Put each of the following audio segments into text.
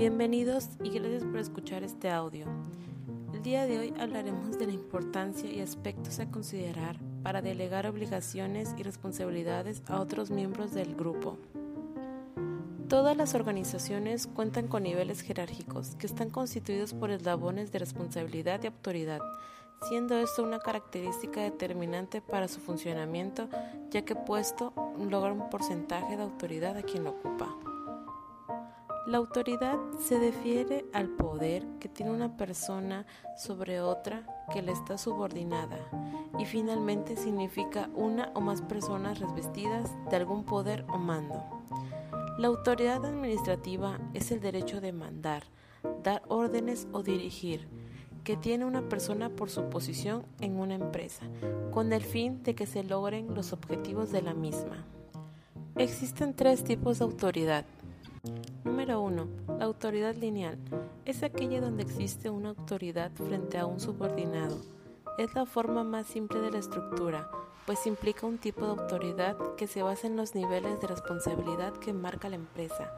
Bienvenidos y gracias por escuchar este audio. El día de hoy hablaremos de la importancia y aspectos a considerar para delegar obligaciones y responsabilidades a otros miembros del grupo. Todas las organizaciones cuentan con niveles jerárquicos que están constituidos por eslabones de responsabilidad y autoridad, siendo esto una característica determinante para su funcionamiento, ya que puesto logra un porcentaje de autoridad a quien lo ocupa. La autoridad se defiere al poder que tiene una persona sobre otra que le está subordinada y finalmente significa una o más personas revestidas de algún poder o mando. La autoridad administrativa es el derecho de mandar, dar órdenes o dirigir, que tiene una persona por su posición en una empresa, con el fin de que se logren los objetivos de la misma. Existen tres tipos de autoridad. Número 1. La autoridad lineal. Es aquella donde existe una autoridad frente a un subordinado. Es la forma más simple de la estructura, pues implica un tipo de autoridad que se basa en los niveles de responsabilidad que marca la empresa.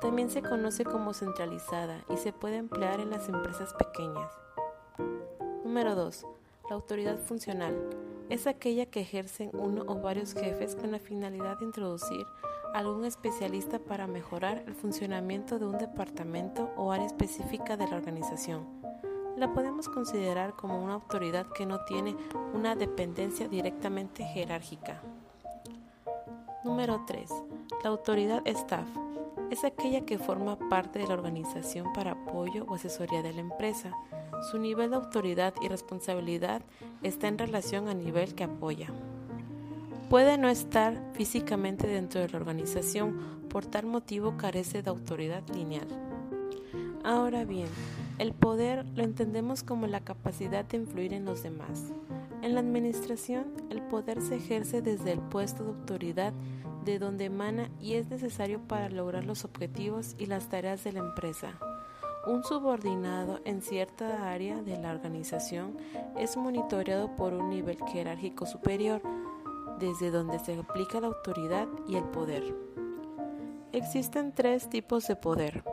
También se conoce como centralizada y se puede emplear en las empresas pequeñas. Número 2. La autoridad funcional. Es aquella que ejercen uno o varios jefes con la finalidad de introducir algún especialista para mejorar el funcionamiento de un departamento o área específica de la organización. La podemos considerar como una autoridad que no tiene una dependencia directamente jerárquica. Número 3. La autoridad staff es aquella que forma parte de la organización para apoyo o asesoría de la empresa. Su nivel de autoridad y responsabilidad está en relación al nivel que apoya. Puede no estar físicamente dentro de la organización, por tal motivo carece de autoridad lineal. Ahora bien, el poder lo entendemos como la capacidad de influir en los demás. En la administración, el poder se ejerce desde el puesto de autoridad de donde emana y es necesario para lograr los objetivos y las tareas de la empresa. Un subordinado en cierta área de la organización es monitoreado por un nivel jerárquico superior, desde donde se aplica la autoridad y el poder. Existen tres tipos de poder.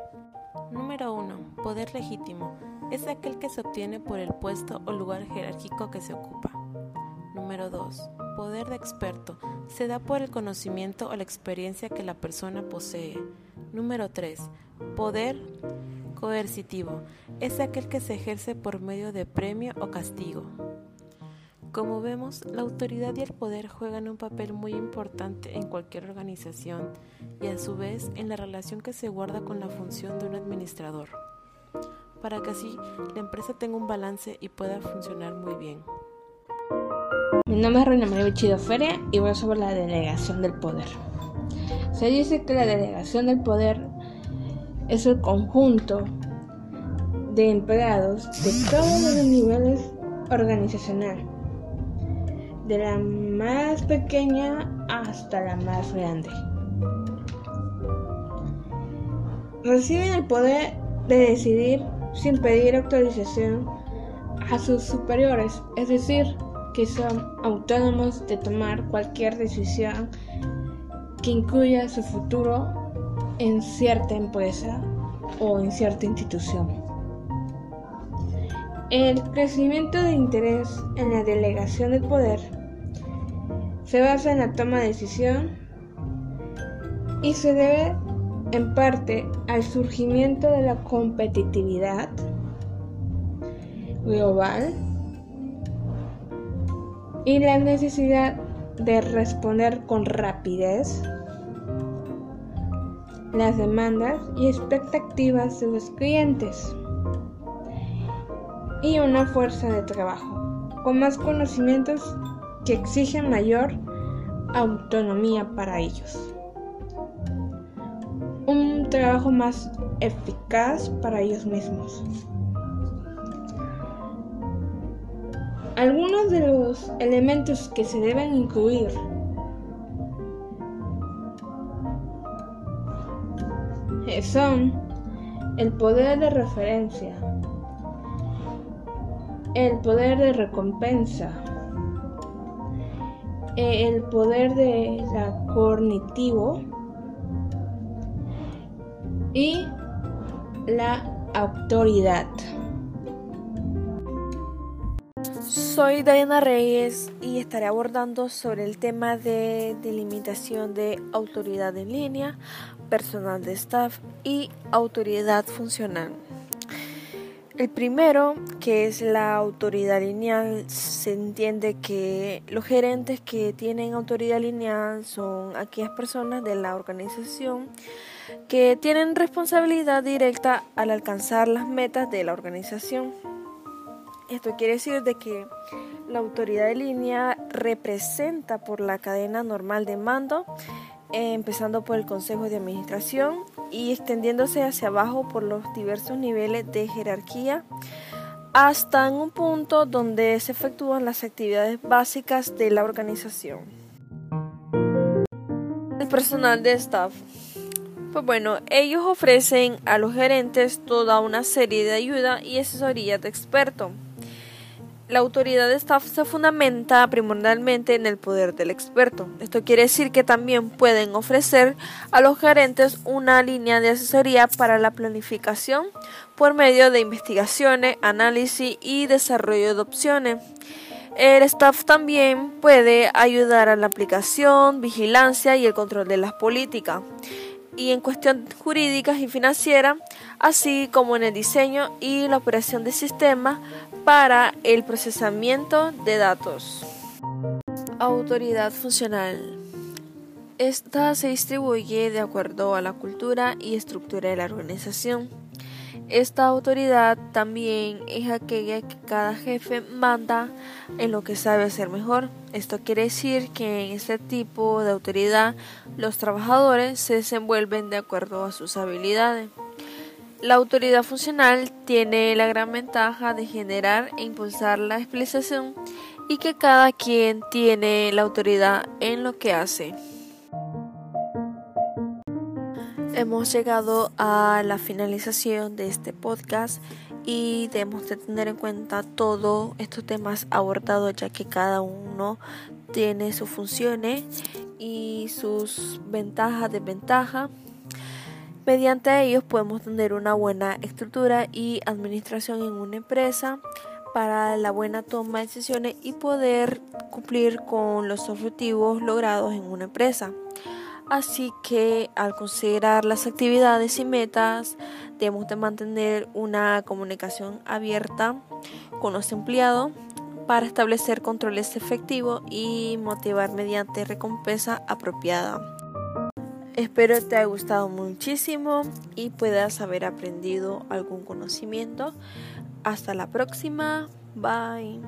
Número 1. Poder legítimo. Es aquel que se obtiene por el puesto o lugar jerárquico que se ocupa. Número 2. Poder de experto. Se da por el conocimiento o la experiencia que la persona posee. Número 3. Poder coercitivo. Es aquel que se ejerce por medio de premio o castigo. Como vemos, la autoridad y el poder juegan un papel muy importante en cualquier organización y a su vez en la relación que se guarda con la función de un administrador, para que así la empresa tenga un balance y pueda funcionar muy bien. Mi nombre es Reina María Bichido Feria y voy sobre la delegación del poder. Se dice que la delegación del poder es el conjunto de empleados de todos los niveles organizacionales de la más pequeña hasta la más grande. Reciben el poder de decidir sin pedir autorización a sus superiores, es decir, que son autónomos de tomar cualquier decisión que incluya su futuro en cierta empresa o en cierta institución. El crecimiento de interés en la delegación del poder se basa en la toma de decisión y se debe en parte al surgimiento de la competitividad global y la necesidad de responder con rapidez las demandas y expectativas de los clientes y una fuerza de trabajo con más conocimientos que exigen mayor autonomía para ellos. Un trabajo más eficaz para ellos mismos. Algunos de los elementos que se deben incluir son el poder de referencia, el poder de recompensa, el poder de cognitivo y la autoridad. Soy Diana Reyes y estaré abordando sobre el tema de delimitación de autoridad en línea, personal de staff y autoridad funcional. El primero, que es la autoridad lineal, se entiende que los gerentes que tienen autoridad lineal son aquellas personas de la organización que tienen responsabilidad directa al alcanzar las metas de la organización. Esto quiere decir de que la autoridad de línea representa por la cadena normal de mando, eh, empezando por el Consejo de Administración y extendiéndose hacia abajo por los diversos niveles de jerarquía hasta en un punto donde se efectúan las actividades básicas de la organización. El personal de staff. Pues bueno, ellos ofrecen a los gerentes toda una serie de ayuda y asesoría de experto. La autoridad de staff se fundamenta primordialmente en el poder del experto. Esto quiere decir que también pueden ofrecer a los gerentes una línea de asesoría para la planificación por medio de investigaciones, análisis y desarrollo de opciones. El staff también puede ayudar a la aplicación, vigilancia y el control de las políticas y en cuestión jurídicas y financieras, así como en el diseño y la operación de sistemas para el procesamiento de datos. Autoridad funcional. Esta se distribuye de acuerdo a la cultura y estructura de la organización. Esta autoridad también es aquella que cada jefe manda en lo que sabe hacer mejor. Esto quiere decir que en este tipo de autoridad los trabajadores se desenvuelven de acuerdo a sus habilidades. La autoridad funcional tiene la gran ventaja de generar e impulsar la explicación y que cada quien tiene la autoridad en lo que hace. Hemos llegado a la finalización de este podcast y debemos de tener en cuenta todos estos temas abordados ya que cada uno tiene sus funciones y sus ventajas, desventajas. Mediante ellos podemos tener una buena estructura y administración en una empresa para la buena toma de decisiones y poder cumplir con los objetivos logrados en una empresa. Así que al considerar las actividades y metas, debemos de mantener una comunicación abierta con los empleados para establecer controles efectivos y motivar mediante recompensa apropiada. Espero te haya gustado muchísimo y puedas haber aprendido algún conocimiento. Hasta la próxima. Bye.